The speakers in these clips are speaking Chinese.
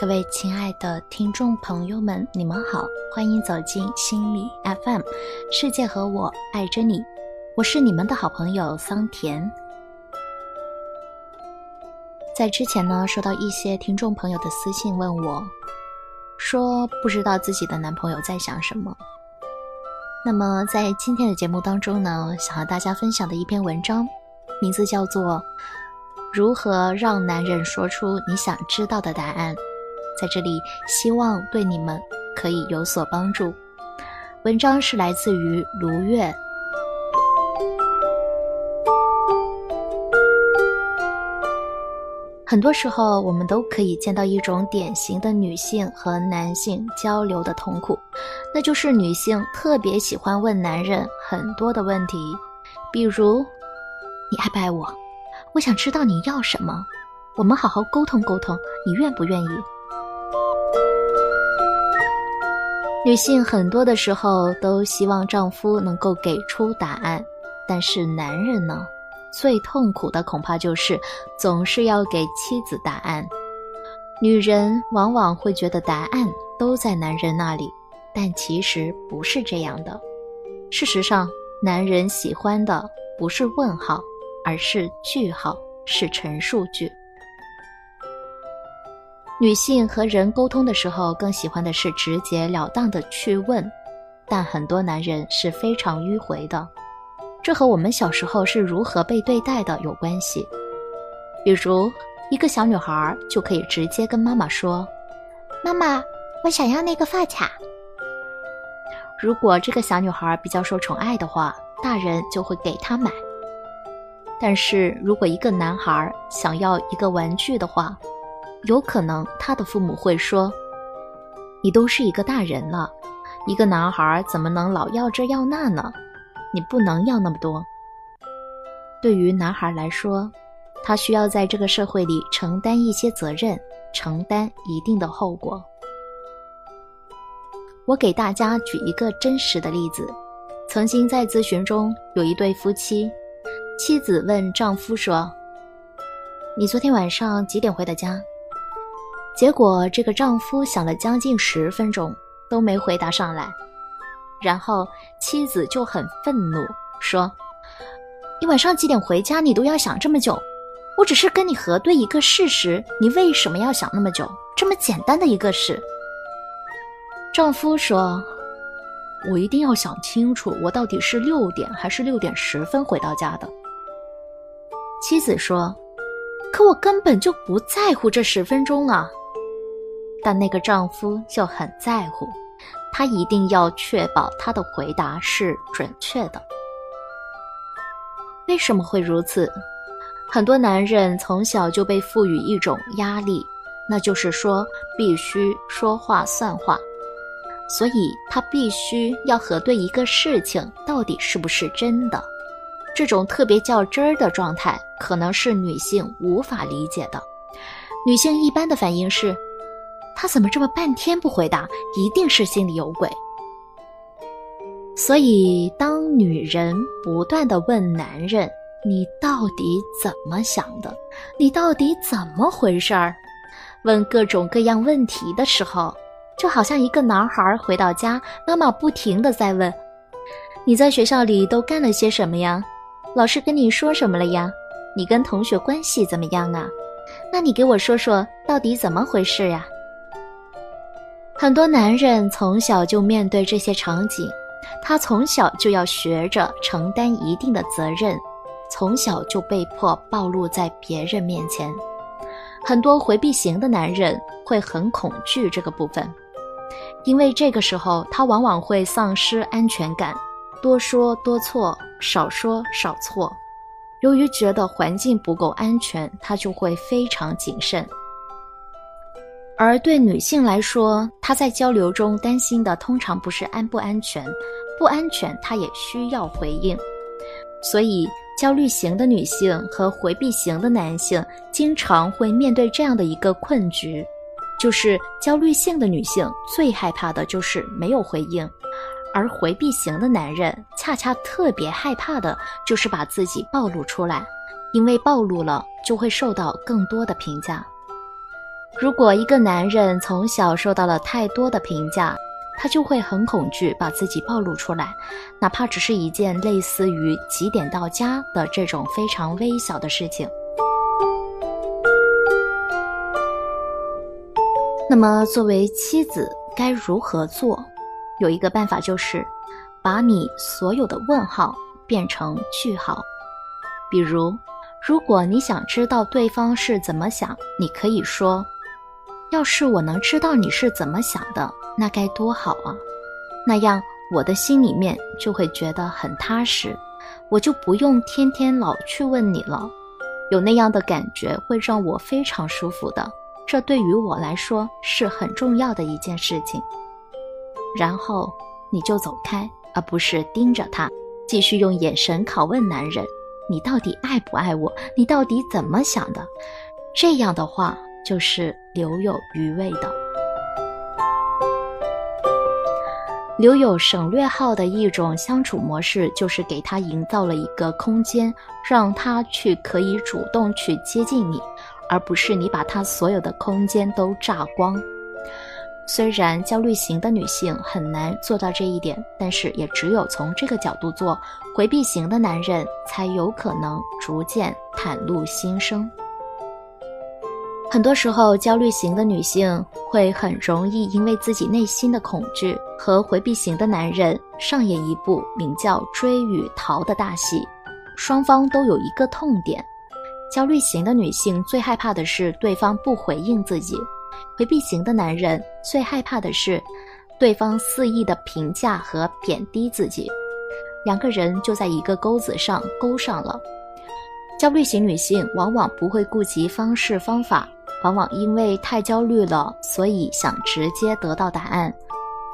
各位亲爱的听众朋友们，你们好，欢迎走进心理 FM，世界和我爱着你，我是你们的好朋友桑田。在之前呢，收到一些听众朋友的私信问我，说不知道自己的男朋友在想什么。那么在今天的节目当中呢，想和大家分享的一篇文章，名字叫做《如何让男人说出你想知道的答案》。在这里，希望对你们可以有所帮助。文章是来自于卢月。很多时候，我们都可以见到一种典型的女性和男性交流的痛苦，那就是女性特别喜欢问男人很多的问题，比如：“你爱不爱我？我想知道你要什么。我们好好沟通沟通，你愿不愿意？”女性很多的时候都希望丈夫能够给出答案，但是男人呢？最痛苦的恐怕就是总是要给妻子答案。女人往往会觉得答案都在男人那里，但其实不是这样的。事实上，男人喜欢的不是问号，而是句号，是陈述句。女性和人沟通的时候，更喜欢的是直截了当的去问，但很多男人是非常迂回的。这和我们小时候是如何被对待的有关系。比如，一个小女孩就可以直接跟妈妈说：“妈妈，我想要那个发卡。”如果这个小女孩比较受宠爱的话，大人就会给她买。但是如果一个男孩想要一个玩具的话，有可能他的父母会说：“你都是一个大人了，一个男孩怎么能老要这要那呢？”你不能要那么多。对于男孩来说，他需要在这个社会里承担一些责任，承担一定的后果。我给大家举一个真实的例子：曾经在咨询中有一对夫妻，妻子问丈夫说：“你昨天晚上几点回的家？”结果这个丈夫想了将近十分钟都没回答上来。然后妻子就很愤怒，说：“你晚上几点回家？你都要想这么久。我只是跟你核对一个事实，你为什么要想那么久？这么简单的一个事。”丈夫说：“我一定要想清楚，我到底是六点还是六点十分回到家的。”妻子说：“可我根本就不在乎这十分钟啊。”但那个丈夫就很在乎。他一定要确保他的回答是准确的。为什么会如此？很多男人从小就被赋予一种压力，那就是说必须说话算话，所以他必须要核对一个事情到底是不是真的。这种特别较真儿的状态，可能是女性无法理解的。女性一般的反应是。他怎么这么半天不回答？一定是心里有鬼。所以，当女人不断的问男人：“你到底怎么想的？你到底怎么回事儿？”问各种各样问题的时候，就好像一个男孩回到家，妈妈不停的在问：“你在学校里都干了些什么呀？老师跟你说什么了呀？你跟同学关系怎么样啊？那你给我说说，到底怎么回事呀？”很多男人从小就面对这些场景，他从小就要学着承担一定的责任，从小就被迫暴露在别人面前。很多回避型的男人会很恐惧这个部分，因为这个时候他往往会丧失安全感，多说多错，少说少错。由于觉得环境不够安全，他就会非常谨慎。而对女性来说，她在交流中担心的通常不是安不安全，不安全她也需要回应。所以，焦虑型的女性和回避型的男性经常会面对这样的一个困局，就是焦虑性的女性最害怕的就是没有回应，而回避型的男人恰恰特别害怕的就是把自己暴露出来，因为暴露了就会受到更多的评价。如果一个男人从小受到了太多的评价，他就会很恐惧把自己暴露出来，哪怕只是一件类似于几点到家的这种非常微小的事情。那么，作为妻子该如何做？有一个办法就是，把你所有的问号变成句号。比如，如果你想知道对方是怎么想，你可以说：“要是我能知道你是怎么想的，那该多好啊！那样我的心里面就会觉得很踏实，我就不用天天老去问你了。有那样的感觉会让我非常舒服的。”这对于我来说是很重要的一件事情。然后你就走开，而不是盯着他，继续用眼神拷问男人：“你到底爱不爱我？你到底怎么想的？”这样的话就是留有余味的。留有省略号的一种相处模式，就是给他营造了一个空间，让他去可以主动去接近你。而不是你把他所有的空间都炸光。虽然焦虑型的女性很难做到这一点，但是也只有从这个角度做，回避型的男人才有可能逐渐袒露心声。很多时候，焦虑型的女性会很容易因为自己内心的恐惧和回避型的男人上演一部名叫“追与逃”的大戏，双方都有一个痛点。焦虑型的女性最害怕的是对方不回应自己，回避型的男人最害怕的是对方肆意的评价和贬低自己，两个人就在一个钩子上勾上了。焦虑型女性往往不会顾及方式方法，往往因为太焦虑了，所以想直接得到答案。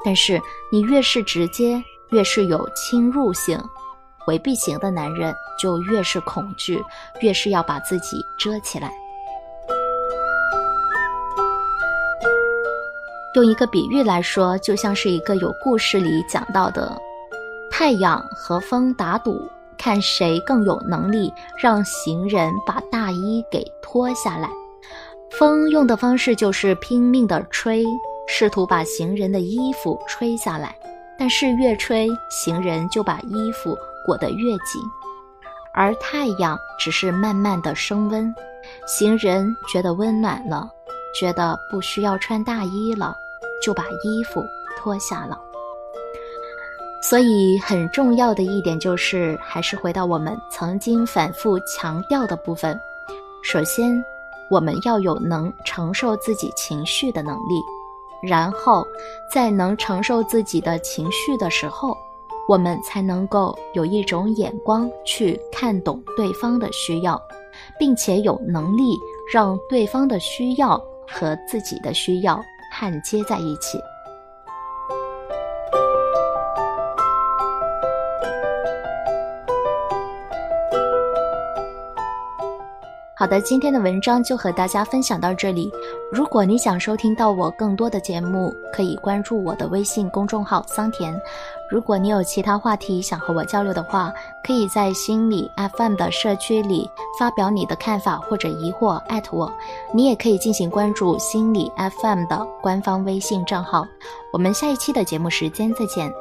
但是你越是直接，越是有侵入性。回避型的男人就越是恐惧，越是要把自己遮起来。用一个比喻来说，就像是一个有故事里讲到的太阳和风打赌，看谁更有能力让行人把大衣给脱下来。风用的方式就是拼命的吹，试图把行人的衣服吹下来，但是越吹，行人就把衣服。裹得越紧，而太阳只是慢慢的升温，行人觉得温暖了，觉得不需要穿大衣了，就把衣服脱下了。所以很重要的一点就是，还是回到我们曾经反复强调的部分：首先，我们要有能承受自己情绪的能力，然后在能承受自己的情绪的时候。我们才能够有一种眼光去看懂对方的需要，并且有能力让对方的需要和自己的需要焊接在一起。好的，今天的文章就和大家分享到这里。如果你想收听到我更多的节目，可以关注我的微信公众号桑田。如果你有其他话题想和我交流的话，可以在心理 FM 的社区里发表你的看法或者疑惑，艾特我。你也可以进行关注心理 FM 的官方微信账号。我们下一期的节目时间再见。